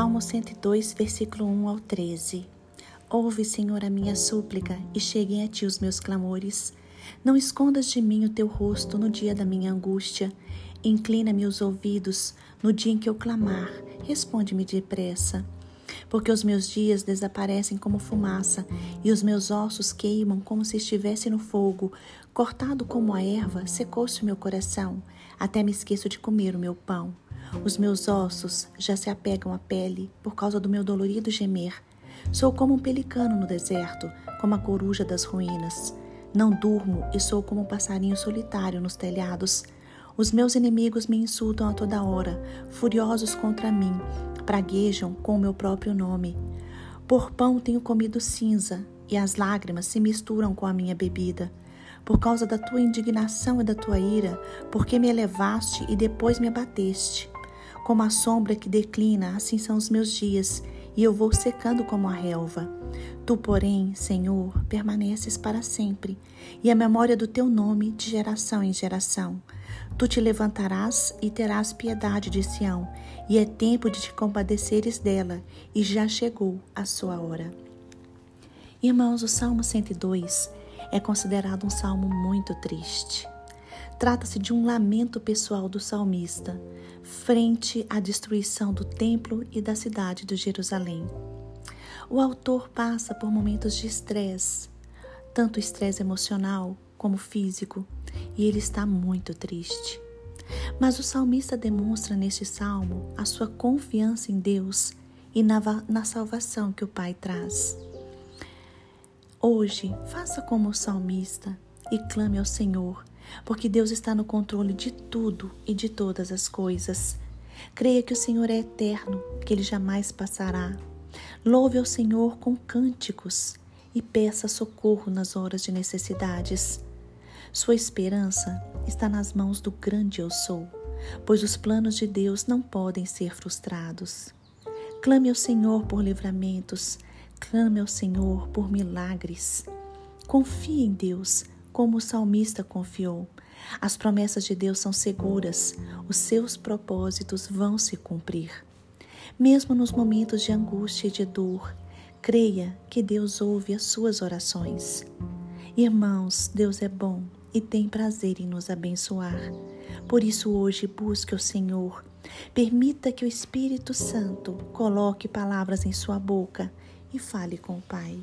Salmo 102, versículo 1 ao 13. Ouve, Senhor, a minha súplica e cheguem a ti os meus clamores. Não escondas de mim o teu rosto no dia da minha angústia. Inclina-me os ouvidos no dia em que eu clamar. Responde-me depressa. Porque os meus dias desaparecem como fumaça e os meus ossos queimam como se estivesse no fogo. Cortado como a erva, secou-se o meu coração. Até me esqueço de comer o meu pão. Os meus ossos já se apegam à pele por causa do meu dolorido gemer. Sou como um pelicano no deserto, como a coruja das ruínas. Não durmo e sou como um passarinho solitário nos telhados. Os meus inimigos me insultam a toda hora, furiosos contra mim, praguejam com o meu próprio nome. Por pão tenho comido cinza, e as lágrimas se misturam com a minha bebida. Por causa da tua indignação e da tua ira, porque me elevaste e depois me abateste. Como a sombra que declina, assim são os meus dias, e eu vou secando como a relva. Tu, porém, Senhor, permaneces para sempre, e a memória do teu nome de geração em geração. Tu te levantarás e terás piedade de Sião, e é tempo de te compadeceres dela, e já chegou a sua hora. Irmãos, o Salmo 102 é considerado um salmo muito triste. Trata-se de um lamento pessoal do salmista frente à destruição do templo e da cidade de Jerusalém. O autor passa por momentos de estresse, tanto estresse emocional como físico, e ele está muito triste. Mas o salmista demonstra neste salmo a sua confiança em Deus e na, na salvação que o Pai traz. Hoje, faça como o salmista e clame ao Senhor porque Deus está no controle de tudo e de todas as coisas. Creia que o Senhor é eterno, que ele jamais passará. Louve ao Senhor com cânticos e peça socorro nas horas de necessidades. Sua esperança está nas mãos do grande Eu Sou, pois os planos de Deus não podem ser frustrados. Clame ao Senhor por livramentos, clame ao Senhor por milagres. Confie em Deus, como o salmista confiou. As promessas de Deus são seguras, os seus propósitos vão se cumprir. Mesmo nos momentos de angústia e de dor, creia que Deus ouve as suas orações. Irmãos, Deus é bom e tem prazer em nos abençoar. Por isso, hoje, busque o Senhor. Permita que o Espírito Santo coloque palavras em sua boca e fale com o Pai.